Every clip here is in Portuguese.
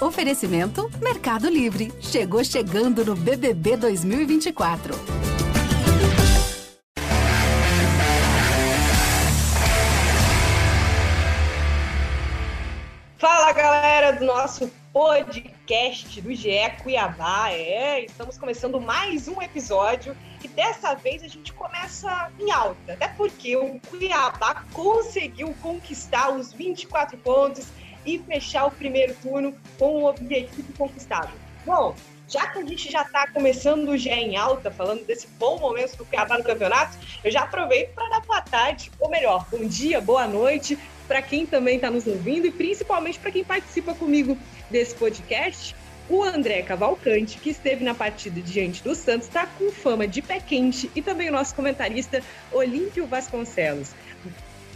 Oferecimento Mercado Livre. Chegou chegando no BBB 2024. Fala galera do nosso podcast do GE Cuiabá. É, estamos começando mais um episódio e dessa vez a gente começa em alta, até porque o Cuiabá conseguiu conquistar os 24 pontos e fechar o primeiro turno com o objetivo conquistado. Bom, já que a gente já está começando GE em alta, falando desse bom momento do Cuiabá no campeonato, eu já aproveito para dar boa tarde, ou melhor, bom dia, boa noite para quem também está nos ouvindo e principalmente para quem participa comigo desse podcast. O André Cavalcante, que esteve na partida diante do Santos, está com fama de pé quente, e também o nosso comentarista Olímpio Vasconcelos.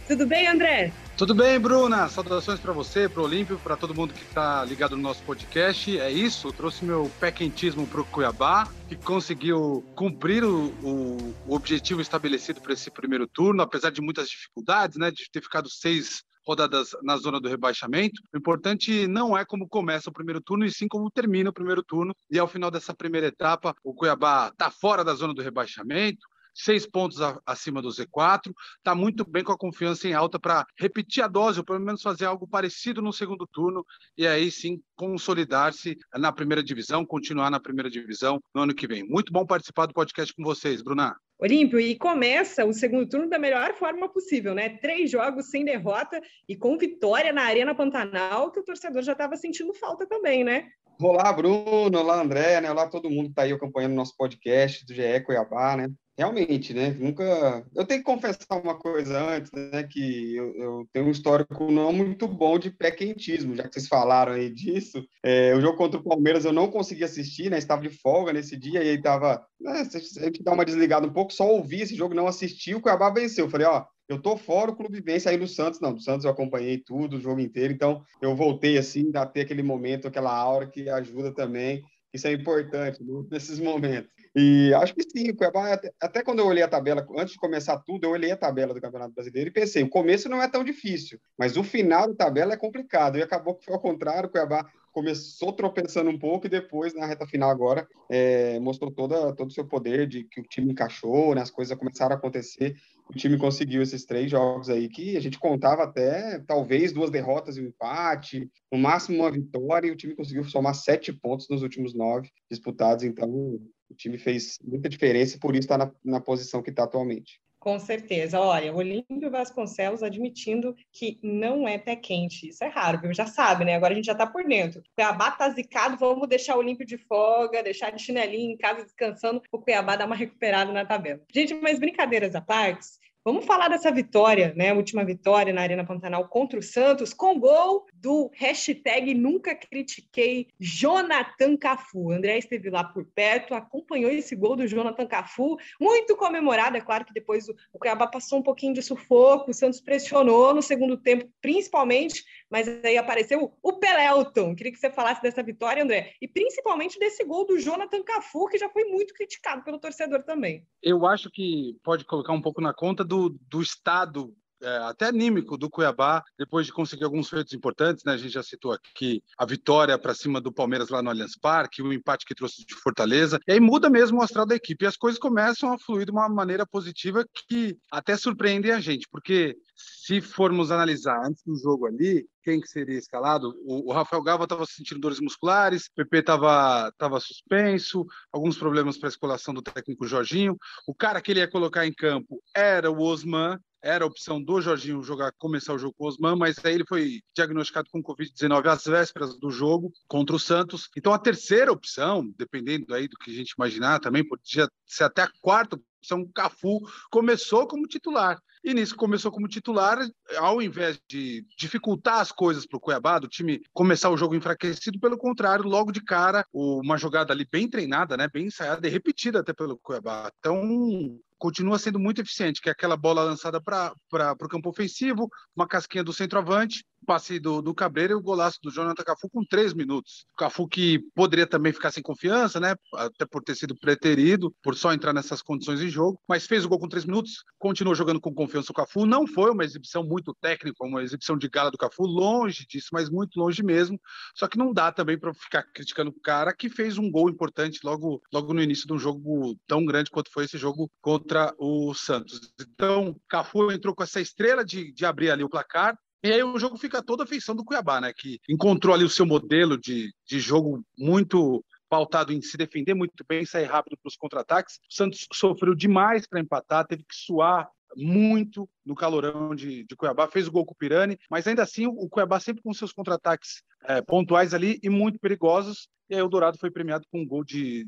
Tudo bem, André? Tudo bem, Bruna? Saudações para você, para o Olímpio, para todo mundo que está ligado no nosso podcast. É isso, trouxe meu pé quentismo para o Cuiabá, que conseguiu cumprir o, o, o objetivo estabelecido para esse primeiro turno, apesar de muitas dificuldades, né, de ter ficado seis rodadas na zona do rebaixamento. O importante não é como começa o primeiro turno, e sim como termina o primeiro turno. E ao final dessa primeira etapa, o Cuiabá está fora da zona do rebaixamento, seis pontos acima do Z4, está muito bem com a confiança em alta para repetir a dose, ou pelo menos fazer algo parecido no segundo turno, e aí sim consolidar-se na primeira divisão, continuar na primeira divisão no ano que vem. Muito bom participar do podcast com vocês, Bruna. Olímpio, e começa o segundo turno da melhor forma possível, né? Três jogos sem derrota e com vitória na Arena Pantanal, que o torcedor já estava sentindo falta também, né? Olá, Bruno, olá, André, né? Olá todo mundo que está aí acompanhando o nosso podcast do GE Cuiabá, né? Realmente, né? Nunca. Eu tenho que confessar uma coisa antes, né? Que eu, eu tenho um histórico não muito bom de pé quentismo, já que vocês falaram aí disso. É, o jogo contra o Palmeiras eu não consegui assistir, né? Estava de folga nesse dia e aí tava. Né, a gente dá uma desligada um pouco, só ouvi esse jogo, não assisti. O Cuiabá venceu. Eu falei, ó, eu tô fora, o clube vence aí no Santos. Não, do Santos eu acompanhei tudo, o jogo inteiro. Então eu voltei assim, a ter aquele momento, aquela aura que ajuda também. Isso é importante né, nesses momentos. E acho que sim, o Cuiabá, até, quando eu olhei a tabela, antes de começar tudo, eu olhei a tabela do Campeonato Brasileiro e pensei, o começo não é tão difícil, mas o final da tabela é complicado. E acabou que foi ao contrário, o Cuiabá começou tropeçando um pouco e depois, na reta final agora, é, mostrou toda, todo o seu poder de que o time encaixou, né, as coisas começaram a acontecer. O time conseguiu esses três jogos aí que a gente contava até talvez duas derrotas e um empate, no máximo uma vitória, e o time conseguiu somar sete pontos nos últimos nove disputados. Então, o time fez muita diferença e por isso está na, na posição que está atualmente. Com certeza. Olha, o Olímpio Vasconcelos admitindo que não é pé quente. Isso é raro, viu? Já sabe, né? Agora a gente já está por dentro. O Cuiabá tá zicado, vamos deixar o Olímpio de folga, deixar de chinelinho em casa descansando, o Cuiabá dar uma recuperada na tabela. Gente, mas brincadeiras à parte, Vamos falar dessa vitória, né? Última vitória na Arena Pantanal contra o Santos, com gol do hashtag Nunca Critiquei Jonathan Cafu. O André esteve lá por perto, acompanhou esse gol do Jonathan Cafu, muito comemorado. É claro que depois o, o Cuiabá passou um pouquinho de sufoco, o Santos pressionou no segundo tempo, principalmente, mas aí apareceu o Pelelton. Queria que você falasse dessa vitória, André, e principalmente desse gol do Jonathan Cafu, que já foi muito criticado pelo torcedor também. Eu acho que pode colocar um pouco na conta do do, do estado é, até anímico do Cuiabá, depois de conseguir alguns feitos importantes, né? A gente já citou aqui a vitória para cima do Palmeiras lá no Allianz Parque, o empate que trouxe de Fortaleza, e aí muda mesmo o astral da equipe, e as coisas começam a fluir de uma maneira positiva que até surpreendem a gente, porque se formos analisar antes do jogo ali, quem que seria escalado? O, o Rafael Gava estava sentindo dores musculares, o PP estava tava suspenso, alguns problemas para a escolação do técnico Jorginho. O cara que ele ia colocar em campo era o Osman, era a opção do Jorginho jogar, começar o jogo com o Osman, mas aí ele foi diagnosticado com Covid-19 às vésperas do jogo contra o Santos. Então a terceira opção, dependendo aí do que a gente imaginar também, podia ser até a quarta opção, Cafu começou como titular. E nisso começou como titular, ao invés de dificultar as coisas para o Cuiabá, do time começar o jogo enfraquecido, pelo contrário, logo de cara, uma jogada ali bem treinada, né, bem ensaiada e repetida até pelo Cuiabá. Então, continua sendo muito eficiente, que é aquela bola lançada para o campo ofensivo, uma casquinha do centroavante, passe do, do Cabreira e o golaço do Jonathan Cafu com três minutos. Cafu que poderia também ficar sem confiança, né? Até por ter sido preterido, por só entrar nessas condições em jogo, mas fez o gol com três minutos, continuou jogando com confiança confiança o Cafu. Não foi uma exibição muito técnica, uma exibição de gala do Cafu, longe disso, mas muito longe mesmo. Só que não dá também para ficar criticando o cara que fez um gol importante logo, logo no início de um jogo tão grande quanto foi esse jogo contra o Santos. Então, Cafu entrou com essa estrela de, de abrir ali o placar, e aí o jogo fica toda a feição do Cuiabá, né? Que encontrou ali o seu modelo de, de jogo muito pautado em se defender muito bem, sair rápido para os contra-ataques. O Santos sofreu demais para empatar, teve que suar muito no calorão de, de, Cuiabá, fez o gol com o Pirani, mas ainda assim o Cuiabá sempre com seus contra-ataques é, pontuais ali e muito perigosos. E aí o Dourado foi premiado com um gol de,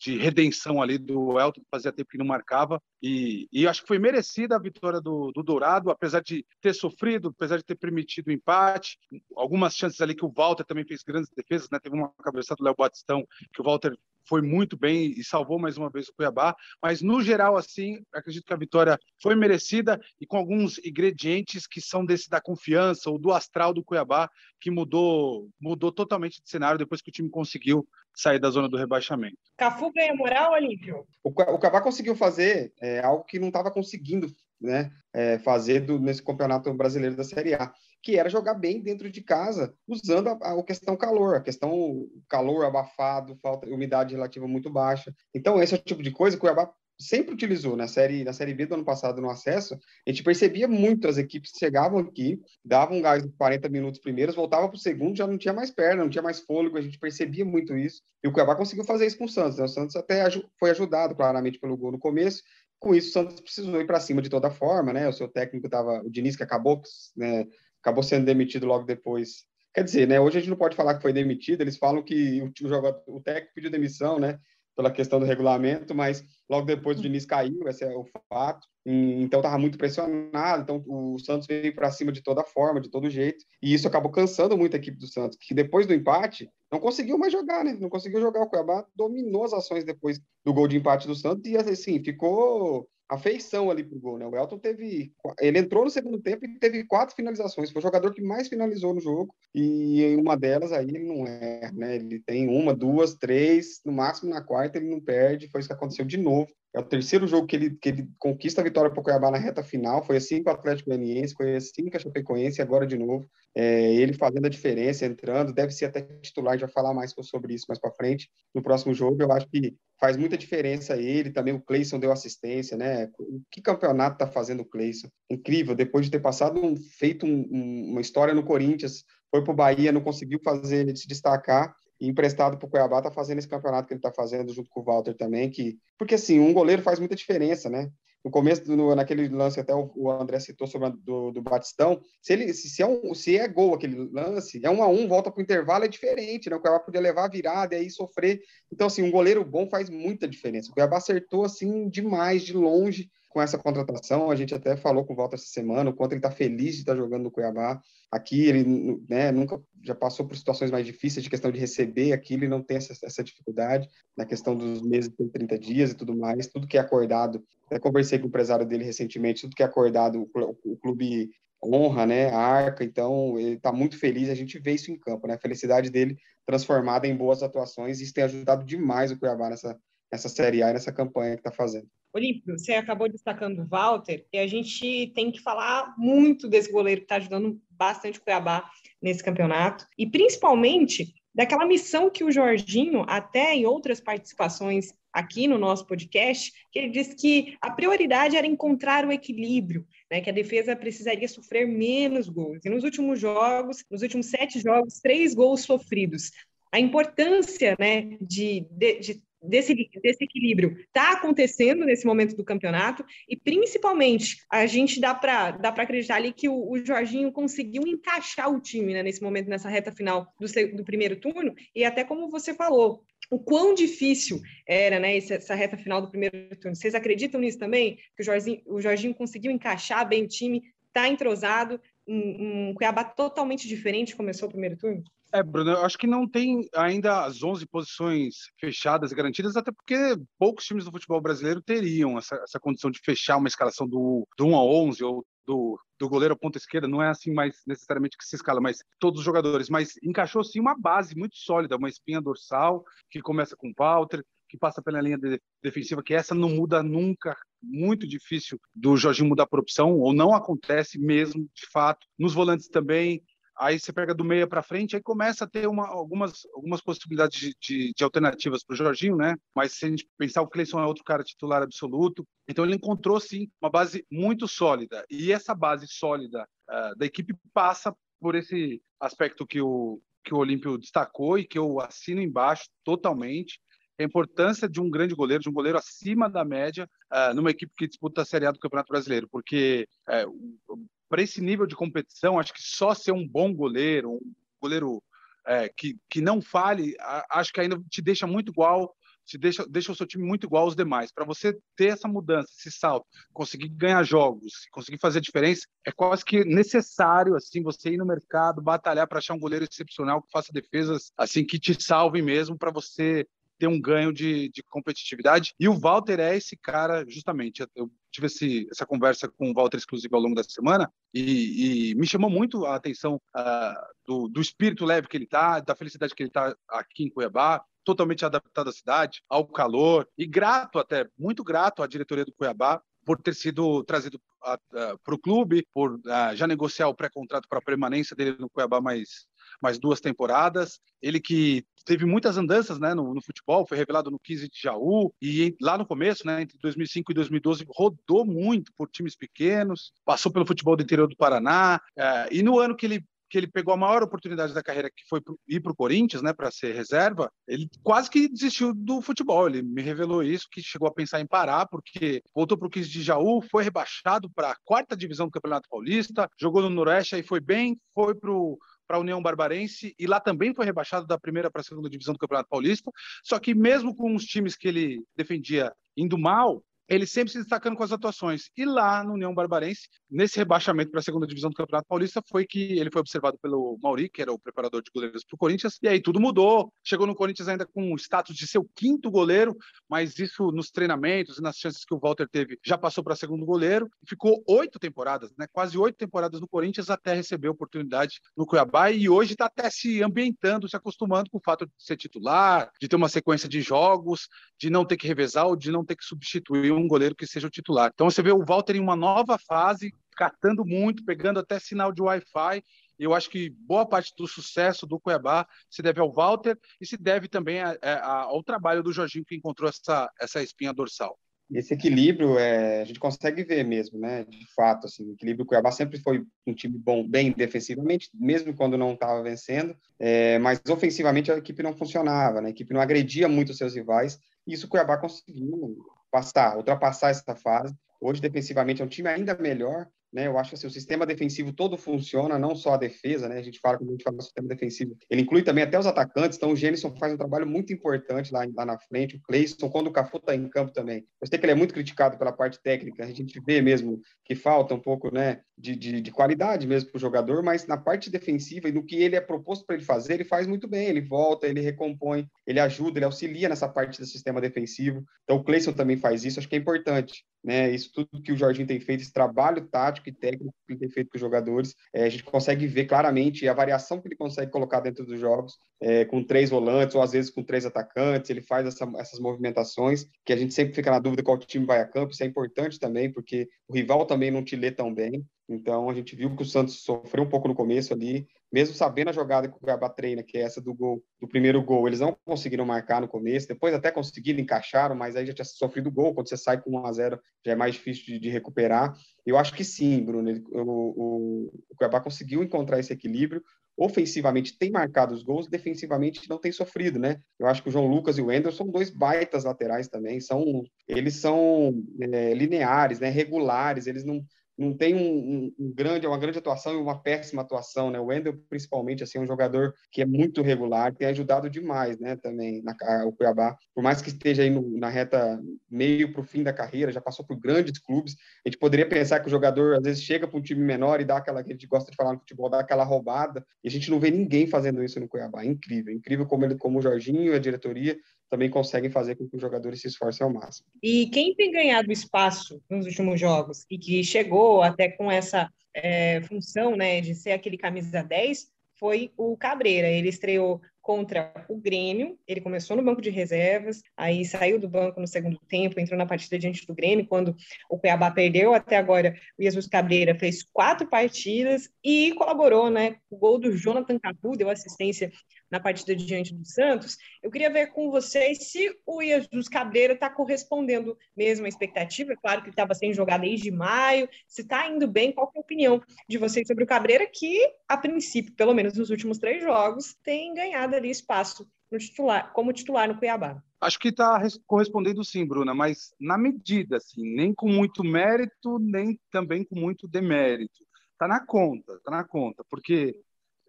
de redenção ali do Elton, que fazia tempo que não marcava. E, e acho que foi merecida a vitória do, do, Dourado, apesar de ter sofrido, apesar de ter permitido o empate. Algumas chances ali que o Walter também fez grandes defesas, né? Teve uma cabeçada do Léo Batistão, que o Walter foi muito bem e salvou mais uma vez o Cuiabá, mas no geral assim, acredito que a vitória foi merecida e com alguns ingredientes que são desse da confiança ou do astral do Cuiabá, que mudou mudou totalmente de cenário depois que o time conseguiu sair da zona do rebaixamento. Cafu ganha moral, Olímpio? O, o Cuiabá conseguiu fazer é, algo que não estava conseguindo né, é, fazer do, nesse campeonato brasileiro da Série A que era jogar bem dentro de casa, usando a, a, questão calor, a questão calor abafado, falta umidade relativa muito baixa. Então, esse é o tipo de coisa que o Cuiabá sempre utilizou na série na série B do ano passado no acesso a gente percebia muito as equipes chegavam aqui davam um gás de 40 minutos primeiros voltava para o segundo já não tinha mais perna não tinha mais fôlego a gente percebia muito isso e o Cuiabá conseguiu fazer isso com o Santos né? o Santos até foi ajudado claramente pelo gol no começo com isso o Santos precisou ir para cima de toda forma né o seu técnico estava o Diniz que acabou né acabou sendo demitido logo depois. Quer dizer, né, hoje a gente não pode falar que foi demitido, eles falam que o, o, jogador, o técnico pediu demissão, né, pela questão do regulamento, mas logo depois o Diniz caiu, esse é o fato. E, então estava muito pressionado, então o Santos veio para cima de toda forma, de todo jeito, e isso acabou cansando muito a equipe do Santos, que depois do empate não conseguiu mais jogar, né? Não conseguiu jogar o Cuiabá, dominou as ações depois do gol de empate do Santos e assim, ficou afeição ali pro gol, né? O Elton teve. Ele entrou no segundo tempo e teve quatro finalizações. Foi o jogador que mais finalizou no jogo. E em uma delas aí ele não é, né? Ele tem uma, duas, três, no máximo na quarta ele não perde. Foi isso que aconteceu de novo. É o terceiro jogo que ele, que ele conquista a vitória para o Cuiabá na reta final. Foi assim com o Atlético Goianiense, foi assim com a Chapecoense, agora de novo. É, ele fazendo a diferença, entrando, deve ser até titular, vai falar mais sobre isso mais para frente. No próximo jogo, eu acho que faz muita diferença ele, também o Cleison deu assistência, né? Que campeonato está fazendo o Cleison? Incrível, depois de ter passado um, feito um, um, uma história no Corinthians, foi para o Bahia, não conseguiu fazer ele se destacar, emprestado para o Cuiabá, está fazendo esse campeonato que ele está fazendo junto com o Walter também, que porque assim um goleiro faz muita diferença, né? No começo, no, naquele lance até o, o André citou sobre a, do, do Batistão, se ele se, se, é um, se é gol aquele lance, é um a um, volta para o intervalo é diferente, né? O Cuiabá podia levar a virada e aí sofrer. Então assim, um goleiro bom faz muita diferença. O Cuiabá acertou assim demais de longe com essa contratação. A gente até falou com o Walter essa semana o quanto ele está feliz de estar jogando no Cuiabá. Aqui ele né, nunca já passou por situações mais difíceis de questão de receber, aqui ele não tem essa, essa dificuldade na questão dos meses de 30 dias e tudo mais, tudo que é acordado. Até conversei com o empresário dele recentemente, tudo que é acordado, o, o clube honra, né, arca, então ele está muito feliz, a gente vê isso em campo, né, a felicidade dele transformada em boas atuações, isso tem ajudado demais o Cuiabá nessa, nessa Série A, nessa campanha que está fazendo. Olímpio, você acabou destacando o Walter, e a gente tem que falar muito desse goleiro que está ajudando bastante o Cuiabá nesse campeonato, e principalmente daquela missão que o Jorginho, até em outras participações aqui no nosso podcast, que ele disse que a prioridade era encontrar o equilíbrio, né, que a defesa precisaria sofrer menos gols. E nos últimos jogos, nos últimos sete jogos, três gols sofridos. A importância né, de, de, de desse, desse equilíbrio está acontecendo nesse momento do campeonato e principalmente a gente dá para dá para acreditar ali que o, o, Jorginho conseguiu encaixar o time né, nesse momento nessa reta final do, do primeiro turno e até como você falou o quão difícil era né, essa reta final do primeiro turno. Vocês acreditam nisso também? Que o Jorginho, o Jorginho conseguiu encaixar bem o time, está entrosado, um, um Cuiabá totalmente diferente começou o primeiro turno? É, Bruno, eu acho que não tem ainda as 11 posições fechadas e garantidas, até porque poucos times do futebol brasileiro teriam essa, essa condição de fechar uma escalação do, do 1 a 11 ou do, do goleiro à ponta esquerda, não é assim mais necessariamente que se escala, mas todos os jogadores. Mas encaixou sim uma base muito sólida, uma espinha dorsal que começa com o Walter, que passa pela linha de, defensiva, que essa não muda nunca, muito difícil do Jorginho mudar por opção, ou não acontece mesmo, de fato. Nos volantes também, aí você pega do meia para frente, aí começa a ter uma, algumas, algumas possibilidades de, de, de alternativas para o Jorginho, né? Mas se a gente pensar, o Cleison é outro cara titular absoluto. Então ele encontrou, sim, uma base muito sólida. E essa base sólida uh, da equipe passa por esse aspecto que o, que o Olímpio destacou e que eu assino embaixo totalmente, a importância de um grande goleiro, de um goleiro acima da média, uh, numa equipe que disputa a Série A do Campeonato Brasileiro, porque uh, para esse nível de competição, acho que só ser um bom goleiro, um goleiro é, que, que não fale, acho que ainda te deixa muito igual, te deixa, deixa o seu time muito igual aos demais. Para você ter essa mudança, esse salto, conseguir ganhar jogos, conseguir fazer diferença, é quase que necessário assim você ir no mercado, batalhar para achar um goleiro excepcional que faça defesas assim que te salvem mesmo para você ter um ganho de, de, competitividade. E o Walter é esse cara, justamente. Eu tive esse, essa conversa com o Walter exclusivo ao longo da semana e, e me chamou muito a atenção uh, do, do, espírito leve que ele está, da felicidade que ele está aqui em Cuiabá, totalmente adaptado à cidade, ao calor e grato até, muito grato à diretoria do Cuiabá por ter sido trazido para o clube, por uh, já negociar o pré-contrato para a permanência dele no Cuiabá mais mais duas temporadas. Ele que teve muitas andanças né, no, no, futebol, foi revelado no 15 de Jaú, e lá no começo, né, entre 2005 e 2012, rodou muito por times pequenos, passou pelo futebol do interior do Paraná, é, e no ano que ele que ele pegou a maior oportunidade da carreira, que foi ir para o Corinthians, né, para ser reserva, ele quase que desistiu do futebol. Ele me revelou isso, que chegou a pensar em parar, porque voltou para o 15 de Jaú, foi rebaixado para a quarta divisão do Campeonato Paulista, jogou no Noroeste e foi bem, foi para o para a União Barbarense e lá também foi rebaixado da primeira para a segunda divisão do Campeonato Paulista. Só que mesmo com os times que ele defendia indo mal, ele sempre se destacando com as atuações. E lá no União Barbarense, nesse rebaixamento para a segunda divisão do Campeonato Paulista, foi que ele foi observado pelo Mauri, que era o preparador de goleiros para o Corinthians, e aí tudo mudou. Chegou no Corinthians ainda com o status de ser o quinto goleiro, mas isso nos treinamentos e nas chances que o Walter teve, já passou para segundo goleiro. Ficou oito temporadas, né? quase oito temporadas no Corinthians até receber a oportunidade no Cuiabá, e hoje está até se ambientando, se acostumando com o fato de ser titular, de ter uma sequência de jogos, de não ter que revezar ou de não ter que substituir um goleiro que seja o titular. Então você vê o Walter em uma nova fase, catando muito, pegando até sinal de Wi-Fi. Eu acho que boa parte do sucesso do Cuiabá se deve ao Walter e se deve também a, a, ao trabalho do Jorginho que encontrou essa, essa espinha dorsal. Esse equilíbrio é, a gente consegue ver mesmo, né? De fato, assim, o equilíbrio do Cuiabá sempre foi um time bom, bem defensivamente, mesmo quando não estava vencendo, é, mas ofensivamente a equipe não funcionava, né? A equipe não agredia muito os seus rivais. Isso o Cuiabá conseguiu passar, ultrapassar essa fase. Hoje, defensivamente, é um time ainda melhor, né? Eu acho que assim, o sistema defensivo todo funciona, não só a defesa, né? A gente fala, quando a gente fala do sistema defensivo, ele inclui também até os atacantes, então o Gênison faz um trabalho muito importante lá, lá na frente, o Cleison, quando o Cafu está em campo também. Eu sei que ele é muito criticado pela parte técnica, a gente vê mesmo que falta um pouco, né, de, de, de qualidade mesmo para o jogador, mas na parte defensiva e no que ele é proposto para ele fazer, ele faz muito bem, ele volta, ele recompõe, ele ajuda, ele auxilia nessa parte do sistema defensivo. Então o Cleison também faz isso, acho que é importante né? Isso tudo que o Jorginho tem feito, esse trabalho tático e técnico que ele tem feito com os jogadores, é, a gente consegue ver claramente a variação que ele consegue colocar dentro dos jogos, é, com três volantes ou às vezes com três atacantes. Ele faz essa, essas movimentações que a gente sempre fica na dúvida qual time vai a campo. Isso é importante também, porque o rival também não te lê tão bem. Então a gente viu que o Santos sofreu um pouco no começo ali, mesmo sabendo a jogada que o Gabá treina, que é essa do gol, do primeiro gol, eles não conseguiram marcar no começo, depois até conseguiram, encaixaram, mas aí já tinha sofrido gol, quando você sai com 1 a 0 já é mais difícil de, de recuperar. Eu acho que sim, Bruno, ele, o, o, o Cuiabá conseguiu encontrar esse equilíbrio, ofensivamente tem marcado os gols, defensivamente não tem sofrido, né? Eu acho que o João Lucas e o Ender são dois baitas laterais também, são eles são é, lineares, né, regulares, eles não não tem um, um, grande, uma grande atuação e uma péssima atuação, né? O Wendel, principalmente, assim, é um jogador que é muito regular, tem ajudado demais, né? Também na, o Cuiabá, por mais que esteja aí no, na reta meio para o fim da carreira, já passou por grandes clubes. A gente poderia pensar que o jogador às vezes chega para um time menor e dá aquela que a gente gosta de falar no futebol, dá aquela roubada. E a gente não vê ninguém fazendo isso no Cuiabá. É incrível, incrível como ele, como o Jorginho e a diretoria também conseguem fazer com que os jogadores se esforcem ao máximo. E quem tem ganhado espaço nos últimos jogos e que chegou até com essa é, função né, de ser aquele camisa 10 foi o Cabreira. Ele estreou contra o Grêmio. Ele começou no banco de reservas, aí saiu do banco no segundo tempo, entrou na partida diante do Grêmio, quando o Cuiabá perdeu. Até agora, o Jesus Cabreira fez quatro partidas e colaborou, né? O gol do Jonathan Capu deu assistência na partida diante do Santos. Eu queria ver com vocês se o Jesus Cabreira está correspondendo mesmo à expectativa. É claro que estava sem jogar desde maio. Se está indo bem, qual é a opinião de vocês sobre o Cabreira, que, a princípio, pelo menos nos últimos três jogos, tem ganhado ali espaço titular, como titular no Cuiabá? Acho que está correspondendo sim, Bruna, mas na medida, assim, nem com muito mérito, nem também com muito demérito. Está na conta, está na conta, porque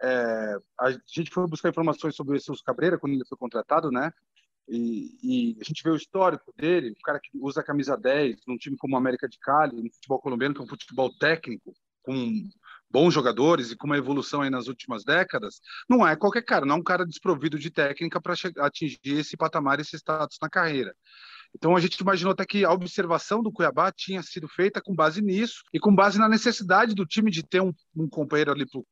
é, a gente foi buscar informações sobre o Jesus Cabreira quando ele foi contratado, né? E, e, a gente vê o histórico dele, o cara que usa a camisa 10 num time como o América de Cali, no futebol colombiano, que é um futebol técnico, com bons jogadores e com uma evolução aí nas últimas décadas, não é qualquer cara, não é um cara desprovido de técnica para atingir esse patamar, esse status na carreira. Então a gente imaginou até que a observação do Cuiabá tinha sido feita com base nisso e com base na necessidade do time de ter um, um companheiro ali para o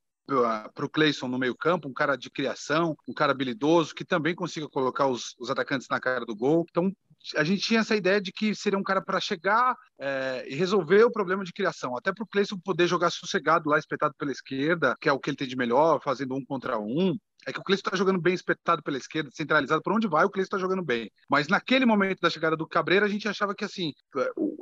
Cleison no meio-campo, um cara de criação, um cara habilidoso, que também consiga colocar os, os atacantes na cara do gol. Então, a gente tinha essa ideia de que seria um cara para chegar é, e resolver o problema de criação, até para o Cleison poder jogar sossegado lá, espetado pela esquerda, que é o que ele tem de melhor, fazendo um contra um. É que o Cleison está jogando bem espetado pela esquerda, centralizado. Por onde vai, o Cleison está jogando bem. Mas naquele momento da chegada do Cabreira, a gente achava que assim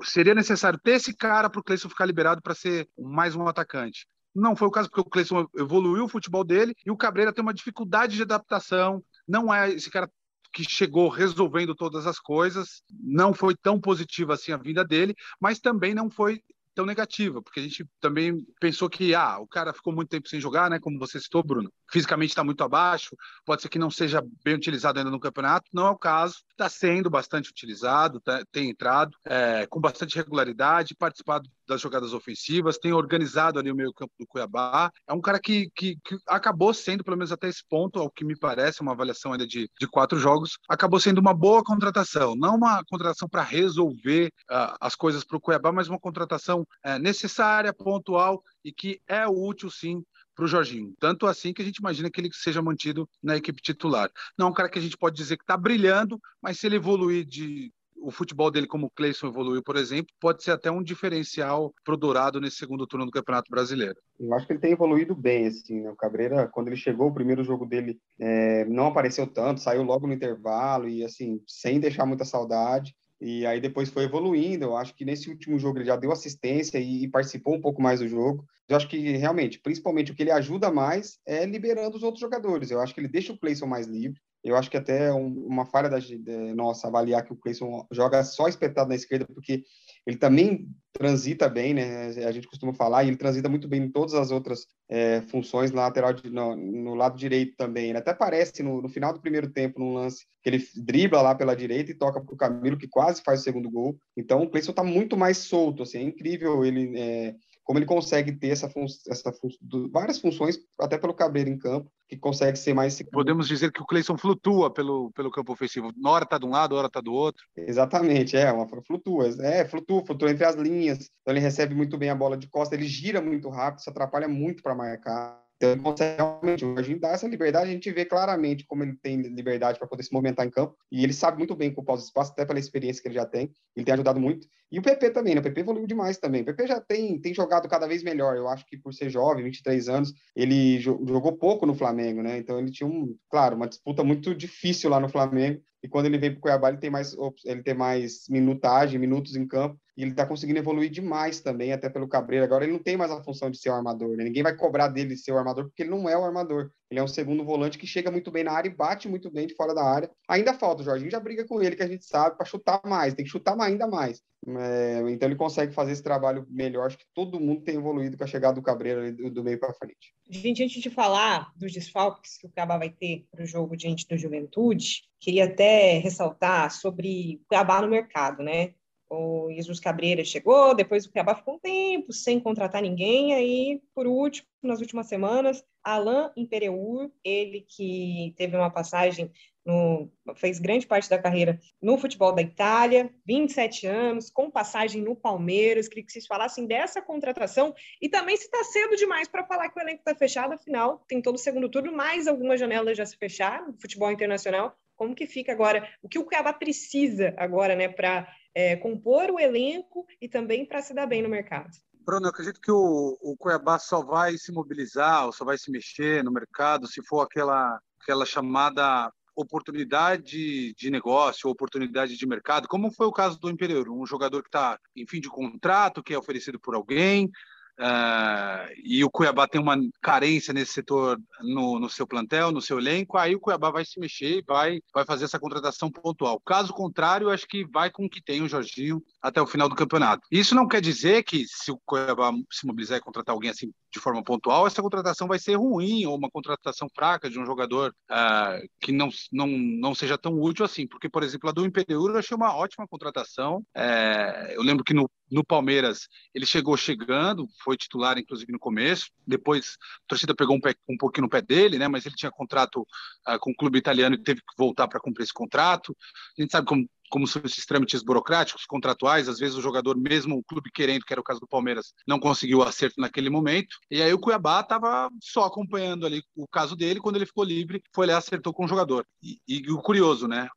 seria necessário ter esse cara para o Cleison ficar liberado para ser mais um atacante. Não foi o caso, porque o Cleison evoluiu o futebol dele e o Cabreira tem uma dificuldade de adaptação. Não é esse cara que chegou resolvendo todas as coisas. Não foi tão positiva assim a vinda dele, mas também não foi tão negativa, porque a gente também pensou que ah, o cara ficou muito tempo sem jogar, né? Como você citou, Bruno. Fisicamente está muito abaixo, pode ser que não seja bem utilizado ainda no campeonato. Não é o caso. Está sendo bastante utilizado, tá, tem entrado é, com bastante regularidade, participado das jogadas ofensivas, tem organizado ali o meio campo do Cuiabá. É um cara que, que, que, acabou sendo, pelo menos até esse ponto, ao que me parece, uma avaliação ainda de, de quatro jogos, acabou sendo uma boa contratação. Não uma contratação para resolver uh, as coisas para o Cuiabá, mas uma contratação uh, necessária, pontual e que é útil, sim, para o Jorginho. Tanto assim que a gente imagina que ele seja mantido na equipe titular. Não é um cara que a gente pode dizer que está brilhando, mas se ele evoluir de o futebol dele, como o Cleison evoluiu, por exemplo, pode ser até um diferencial pro Dourado nesse segundo turno do Campeonato Brasileiro. Eu acho que ele tem evoluído bem, assim, né? O Cabreira, quando ele chegou, o primeiro jogo dele é, não apareceu tanto, saiu logo no intervalo e, assim, sem deixar muita saudade. E aí depois foi evoluindo. Eu acho que nesse último jogo ele já deu assistência e, e, participou um pouco mais do jogo. Eu acho que realmente, principalmente o que ele ajuda mais é liberando os outros jogadores. Eu acho que ele deixa o Clayson mais livre. Eu acho que até um, uma falha da, de, nossa avaliar que o Clayson joga só espetado na esquerda, porque ele também transita bem, né? A gente costuma falar, e ele transita muito bem em todas as outras é, funções lateral de, no, no, lado direito também. Ele até aparece no, no, final do primeiro tempo, num lance que ele dribla lá pela direita e toca para o Camilo, que quase faz o segundo gol. Então o Clayson está muito mais solto, assim, é incrível ele. É, como ele consegue ter essa, fun essa fun várias funções, até pelo Cabreiro em campo, que consegue ser mais seguro. Podemos dizer que o Cleison flutua pelo, pelo campo ofensivo. Na hora está de um lado, na hora está do outro. Exatamente, é, uma flutua. É, flutua, flutua entre as linhas. Então ele recebe muito bem a bola de costa, ele gira muito rápido, isso atrapalha muito para marcar. Então, ele consegue realmente, o dá essa liberdade, a gente vê claramente como ele tem liberdade para poder se movimentar em campo, e ele sabe muito bem ocupar os espaços, até pela experiência que ele já tem, ele tem ajudado muito. E o PP também, né? O PP evoluiu demais também. O PP já tem, tem jogado cada vez melhor, eu acho que por ser jovem, 23 anos, ele jogou pouco no Flamengo, né? Então ele tinha, um, claro, uma disputa muito difícil lá no Flamengo, e quando ele vem para o Cuiabá, ele tem mais ele tem mais minutagem, minutos em campo, e ele está conseguindo evoluir demais também, até pelo Cabreiro. Agora ele não tem mais a função de ser o armador, né? Ninguém vai cobrar dele ser o armador, porque ele não é o armador. Ele é um segundo volante que chega muito bem na área e bate muito bem de fora da área. Ainda falta, o Jorginho já briga com ele, que a gente sabe, para chutar mais, tem que chutar ainda mais. É, então ele consegue fazer esse trabalho melhor. Acho que todo mundo tem evoluído com a chegada do Cabreiro do, do meio para frente. Gente, antes de falar dos desfalques que o Cabá vai ter para o jogo diante do Juventude, queria até ressaltar sobre o Cuiabá no mercado, né? O Jesus Cabreira chegou, depois o Cuiabá ficou um tempo sem contratar ninguém, aí, por último, nas últimas semanas, Alain Impereur, ele que teve uma passagem no, fez grande parte da carreira no futebol da Itália, 27 anos, com passagem no Palmeiras. Queria que vocês falassem dessa contratação e também se está cedo demais para falar que o elenco está fechado, afinal, tem todo o segundo turno, mais algumas janelas já se fecharam futebol internacional. Como que fica agora? O que o Cuiabá precisa agora, né, para é, compor o elenco e também para se dar bem no mercado? Bruno, eu acredito que o, o Cuiabá só vai se mobilizar, ou só vai se mexer no mercado se for aquela, aquela chamada oportunidade de negócio, oportunidade de mercado, como foi o caso do Imperiur, um jogador que está em fim de contrato, que é oferecido por alguém, Uh, e o Cuiabá tem uma carência nesse setor no, no, seu plantel, no seu elenco, aí o Cuiabá vai se mexer e vai, vai fazer essa contratação pontual. Caso contrário, acho que vai com o que tem o Jorginho até o final do campeonato. Isso não quer dizer que se o Cuiabá se mobilizar e contratar alguém assim de forma pontual, essa contratação vai ser ruim ou uma contratação fraca de um jogador uh, que não, não, não seja tão útil assim. Porque, por exemplo, a do Imperiur eu achei uma ótima contratação. Uh, eu lembro que no, no Palmeiras ele chegou chegando, foi titular, inclusive, no começo. Depois a torcida pegou um, pé, um pouquinho no pé dele, né? mas ele tinha contrato uh, com o clube italiano e teve que voltar para cumprir esse contrato. A gente sabe como como são esses trâmites burocráticos, contratuais, às vezes o jogador, mesmo o clube querendo, que era o caso do Palmeiras, não conseguiu acerto naquele momento. E aí o Cuiabá estava só acompanhando ali o caso dele, quando ele ficou livre, foi lá acertou com o jogador. E, e o curioso, né?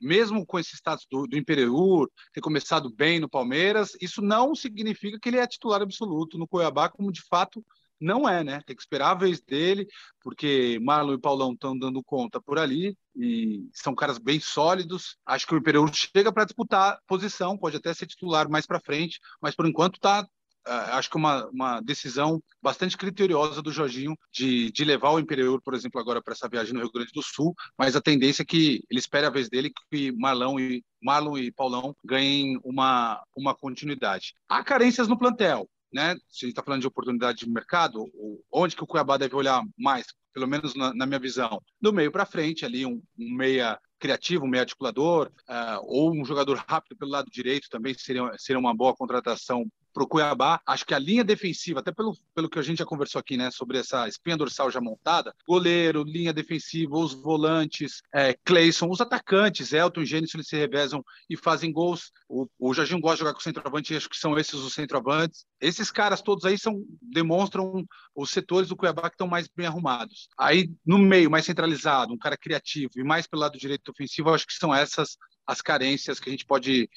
mesmo com esse status do, do Imperiur, ter começado bem no Palmeiras, isso não significa que ele é titular absoluto no Cuiabá, como de fato não é, né? Tem que esperar a vez dele, porque Marlon e Paulão estão dando conta por ali e são caras bem sólidos. Acho que o Imperiur chega para disputar posição, pode até ser titular mais para frente, mas por enquanto está Uh, acho que uma, uma decisão bastante criteriosa do Jorginho de, de levar o Imperiur, por exemplo, agora para essa viagem no Rio Grande do Sul, mas a tendência é que ele espere a vez dele que Marlon e, Marlon e Paulão ganhem uma, uma continuidade. Há carências no plantel né? Se a gente está falando de oportunidade de mercado, onde que o Cuiabá deve olhar mais, pelo menos na, na minha visão, do meio para frente, ali um, um, meia criativo, um meia articulador, uh, ou um jogador rápido pelo lado direito também seria, seria uma boa contratação para o Cuiabá. Acho que a linha defensiva, até pelo, pelo que a gente já conversou aqui, né, sobre essa espinha dorsal já montada, goleiro, linha defensiva, os volantes, é, Cleison, os atacantes, Elton Gênesis, eles se revezam e fazem gols. O, o Jardim gosta de jogar com centroavante, acho que são esses os centroavantes. Esses caras todos aí são, demonstram os setores do Cuiabá que estão mais bem arrumados. Aí, no meio, mais centralizado, um cara criativo e mais pelo lado direito ofensivo, acho que são essas as carências que a gente pode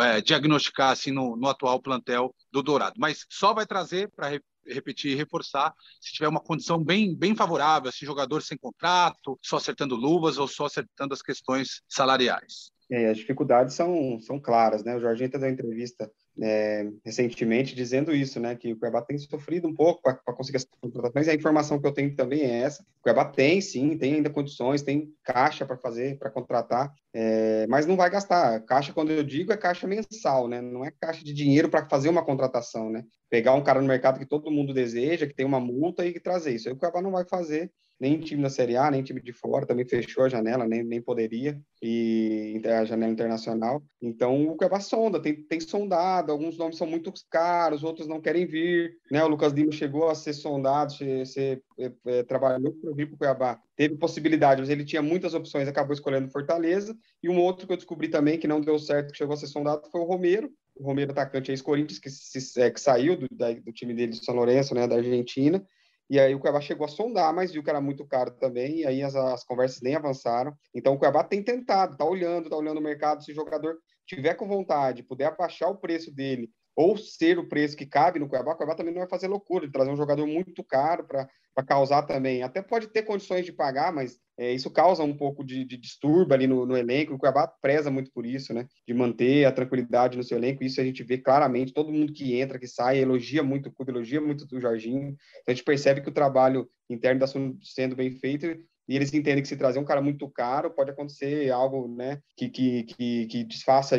é, diagnosticar assim no, no, atual plantel do Dourado. Mas só vai trazer para re, repetir e reforçar se tiver uma condição bem, bem favorável, assim, jogador sem contrato, só acertando luvas ou só acertando as questões salariais. É, as dificuldades são, são claras, né? O Jorginho deu uma entrevista é, recentemente dizendo isso, né? Que o Cuiabá tem sofrido um pouco para conseguir as contratações. A informação que eu tenho também é essa: o Cuiabá tem, sim, tem ainda condições, tem caixa para fazer, para contratar, é, mas não vai gastar. Caixa, quando eu digo, é caixa mensal, né? Não é caixa de dinheiro para fazer uma contratação, né? Pegar um cara no mercado que todo mundo deseja, que tem uma multa e trazer isso. Aí o Cuiabá não vai fazer nem time da Série A, nem time de fora, também fechou a janela, nem, nem poderia, e a janela internacional. Então, o Cuiabá sonda, tem, tem sondado, alguns nomes são muito caros, outros não querem vir, né? O Lucas Lima chegou a ser sondado, ser, ser é, é, trabalhou para vir para o Cuiabá, teve possibilidade, mas ele tinha muitas opções, acabou escolhendo Fortaleza, e um outro que eu descobri também, que não deu certo, que chegou a ser sondado, foi o Romero, o Romero atacante ex-Corinthians, que, se, é, que saiu do, da, do time dele de São Lourenço, né, da Argentina, e aí o Cuiabá chegou a sondar, mas viu que era muito caro também, e aí as, as conversas nem avançaram. Então o Cuiabá tem tentado, tá olhando, tá olhando o mercado, se o jogador tiver com vontade, puder abaixar o preço dele, ou ser o preço que cabe no Cuiabá, o Cuiabá também não vai fazer loucura de trazer um jogador muito caro para causar também. Até pode ter condições de pagar, mas é, isso causa um pouco de, de distúrbio ali no, no, elenco. O Cuiabá preza muito por isso, né? De manter a tranquilidade no seu elenco. Isso a gente vê claramente. Todo mundo que entra, que sai, elogia muito o clube, elogia muito o Jorginho. Então a gente percebe que o trabalho interno está sendo bem feito e eles entendem que se trazer um cara muito caro, pode acontecer algo né, que, que, que, que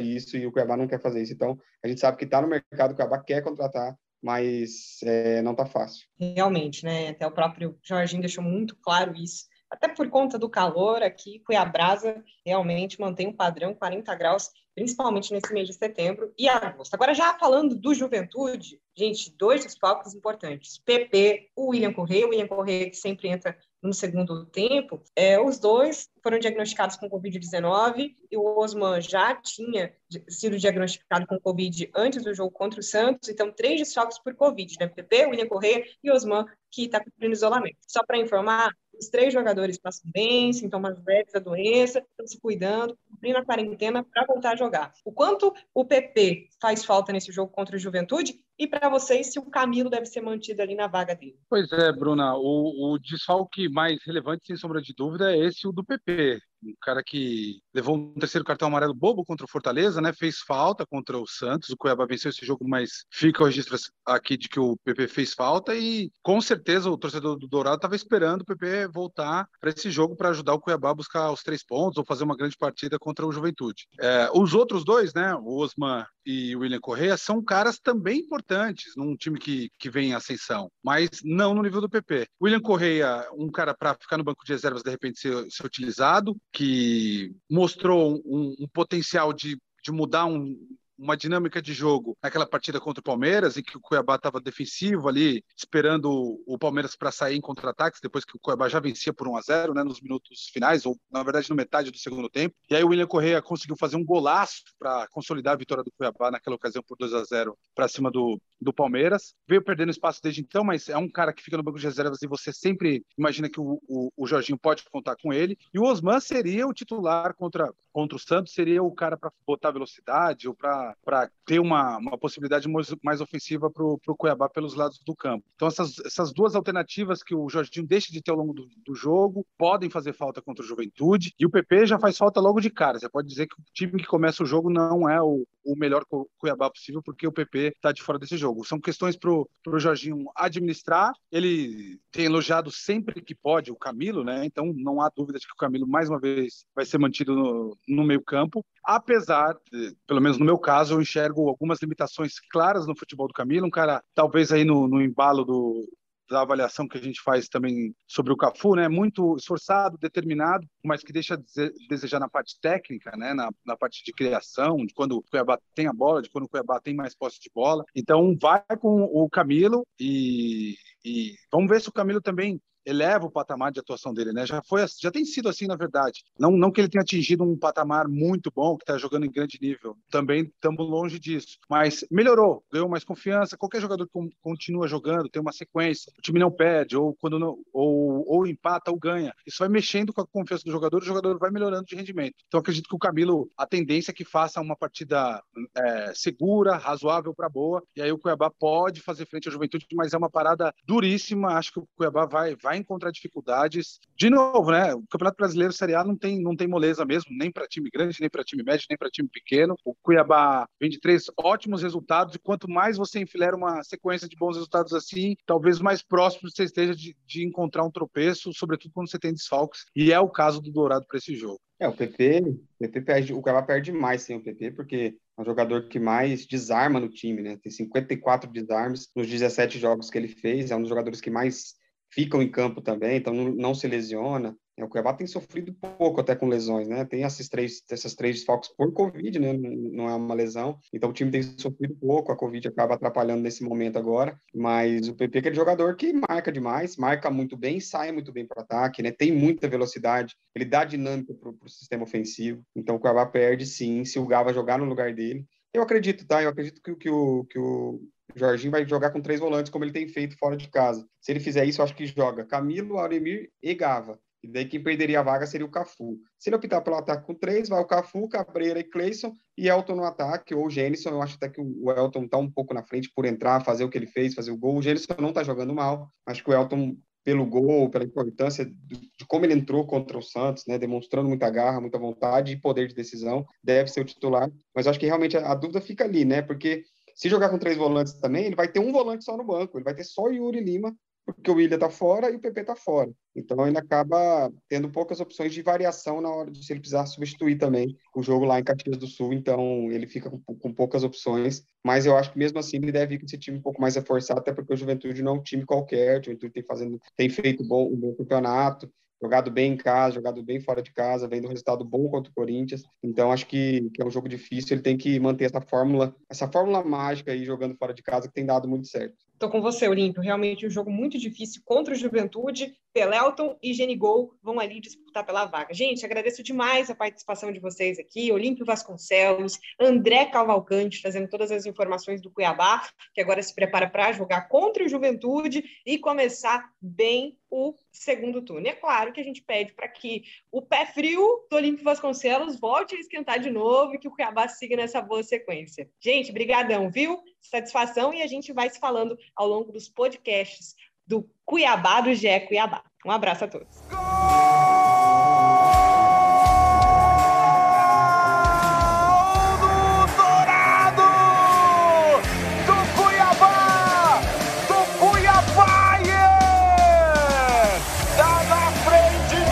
isso e o Cuiabá não quer fazer isso. Então, a gente sabe que está no mercado, o Cuiabá quer contratar, mas é, não está fácil. Realmente, né? Até o próprio Jorginho deixou muito claro isso. Até por conta do calor aqui, Cuiabrasa realmente mantém um padrão 40 graus, principalmente nesse mês de setembro e agosto. Agora, já falando do Juventude, gente, dois desfalques importantes. PP, o William Correia, o William Correia que sempre entra no segundo tempo, é, os dois foram diagnosticados com Covid-19 e o Osman já tinha sido diagnosticado com Covid antes do jogo contra o Santos, então três desfalques por Covid, né? PP, William Correia e Osman, que está cumprindo isolamento. Só para informar, os três jogadores passam bem, sintomas leves da doença, estão se cuidando, cumprindo a quarentena para voltar a jogar. O quanto o PP faz falta nesse jogo contra o Juventude e para vocês se o Camilo deve ser mantido ali na vaga dele. Pois é, Bruna, o, o desfalque mais relevante, sem sombra de dúvida, é esse o do PP um cara que levou um terceiro cartão amarelo bobo contra o Fortaleza, né? Fez falta contra o Santos. O Cuiabá venceu esse jogo, mas fica o registro aqui de que o PP fez falta e com certeza o torcedor do Dourado estava esperando o PP voltar para esse jogo para ajudar o Cuiabá a buscar os três pontos ou fazer uma grande partida contra o Juventude. É, os outros dois, né? O Osman e o William Correa são caras também importantes num time que, que vem em ascensão, mas não no nível do PP. William Correa, um cara para ficar no banco de reservas de repente ser, ser utilizado, que mostrou um, um potencial de, de mudar um, uma dinâmica de jogo naquela partida contra o Palmeiras, em que o Cuiabá estava defensivo ali, esperando o Palmeiras para sair em contra-ataques, depois que o Cuiabá já vencia por 1 a 0 né, nos minutos finais, ou na verdade no metade do segundo tempo. E aí o William Correa conseguiu fazer um golaço para consolidar a vitória do Cuiabá naquela ocasião por 2 a 0 para cima do, do Palmeiras. Veio perdendo espaço desde então, mas é um cara que fica no banco de reservas e você sempre imagina que o, o, o Jorginho pode contar com ele. E o Osman seria o titular contra, contra o Santos, seria o cara para botar velocidade ou para para ter uma, uma possibilidade mais ofensiva para o Cuiabá pelos lados do campo. Então, essas, essas duas alternativas que o Jorginho deixa de ter ao longo do, do jogo podem fazer falta contra o Juventude, e o PP já faz falta logo de cara. Você pode dizer que o time que começa o jogo não é o, o melhor Cuiabá possível, porque o PP está de fora desse jogo. São questões para o Jorginho administrar. Ele tem elogiado sempre que pode o Camilo, né? Então não há dúvida de que o Camilo, mais uma vez, vai ser mantido no, no meio-campo. Apesar, de, pelo menos no meu caso, eu enxergo algumas limitações claras no futebol do Camilo. Um cara, talvez aí no, no embalo do, da avaliação que a gente faz também sobre o Cafu, né? Muito esforçado, determinado, mas que deixa desejar na parte técnica, né? Na, na parte de criação, de quando o Cuiabá tem a bola, de quando o Cuiabá tem mais posse de bola. Então, vai com o Camilo e, e vamos ver se o Camilo também eleva o patamar de atuação dele, né? Já foi, já tem sido assim na verdade. Não, não que ele tenha atingido um patamar muito bom, que está jogando em grande nível. Também estamos longe disso, mas melhorou, ganhou mais confiança. Qualquer jogador que continua jogando, tem uma sequência, o time não perde ou quando não, ou, ou empata ou ganha. Isso vai mexendo com a confiança do jogador, o jogador vai melhorando de rendimento. Então acredito que o Camilo, a tendência é que faça uma partida é, segura, razoável para boa, e aí o Cuiabá pode fazer frente à Juventude, mas é uma parada duríssima. Acho que o Cuiabá vai vai encontrar dificuldades. De novo, né? O Campeonato Brasileiro Série A não tem, não tem moleza mesmo, nem para time grande, nem para time médio, nem para time pequeno. O Cuiabá vem de três ótimos resultados, e quanto mais você enfileira uma sequência de bons resultados assim, talvez mais próximo você esteja de, de encontrar um tropeço, sobretudo quando você tem desfalques, e é o caso do Dourado para esse jogo. É, o PP, o PP perde, o Cuiabá perde mais sem o PP, porque é um jogador que mais desarma no time, né? Tem 54 desarmes nos 17 jogos que ele fez, é um dos jogadores que mais ficam em campo também, então não, não se lesiona. É, o Cuiabá tem sofrido pouco até com lesões, né? Tem esses três, essas três desfalques por Covid, né? Não é uma lesão. Então o time tem sofrido pouco, a Covid acaba atrapalhando nesse momento agora. Mas o PP é aquele jogador que marca demais, marca muito bem, sai muito bem para o ataque, né? Tem muita velocidade, ele dá dinâmica para o sistema ofensivo. Então o Cuiabá perde sim, se o Gava jogar no lugar dele. Eu acredito, tá? Eu acredito que, que, o, que o o Jorginho vai jogar com três volantes, como ele tem feito fora de casa. Se ele fizer isso, eu acho que joga Camilo, Auremir e Gava. E daí quem perderia a vaga seria o Cafu. Se ele optar pelo ataque com três, vai o Cafu, Cabreira e Cleison e Elton no ataque, ou o Gênison. Eu acho até que o Elton está um pouco na frente por entrar, fazer o que ele fez, fazer o gol. O Gênison não está jogando mal. Acho que o Elton, pelo gol, pela importância de como ele entrou contra o Santos, né, demonstrando muita garra, muita vontade e poder de decisão, deve ser o titular. Mas acho que realmente a dúvida fica ali, né? Porque se jogar com três volantes também, ele vai ter um volante só no banco. Ele vai ter só Yuri Lima, porque o William está fora e o PP está fora. Então ele acaba tendo poucas opções de variação na hora de se ele precisar substituir também o jogo lá em Caxias do Sul. Então ele fica com, com poucas opções. Mas eu acho que mesmo assim ele deve ir com esse time um pouco mais reforçado, até porque o Juventude não é um time qualquer. O Juventude tem, fazendo, tem feito bom, um bom campeonato jogado bem em casa, jogado bem fora de casa, vendo um resultado bom contra o Corinthians. Então acho que, que, é um jogo difícil, ele tem que manter essa fórmula, essa fórmula mágica aí jogando fora de casa que tem dado muito certo. Tô com você, Olímpio. Realmente um jogo muito difícil contra o Juventude. Pelelton e Genigol vão ali disputar pela vaga. Gente, agradeço demais a participação de vocês aqui. Olímpio Vasconcelos, André Cavalcante, trazendo todas as informações do Cuiabá, que agora se prepara para jogar contra o Juventude e começar bem o segundo turno. E é claro que a gente pede para que o pé frio do Olímpio Vasconcelos volte a esquentar de novo e que o Cuiabá siga nessa boa sequência. Gente, brigadão, viu? Satisfação e a gente vai se falando ao longo dos podcasts do Cuiabá do GE Cuiabá. Um abraço a todos.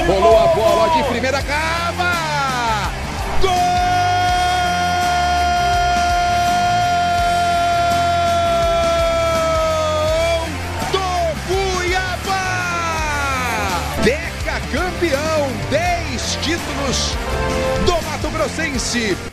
Rolou a bola de primeira cava. Deca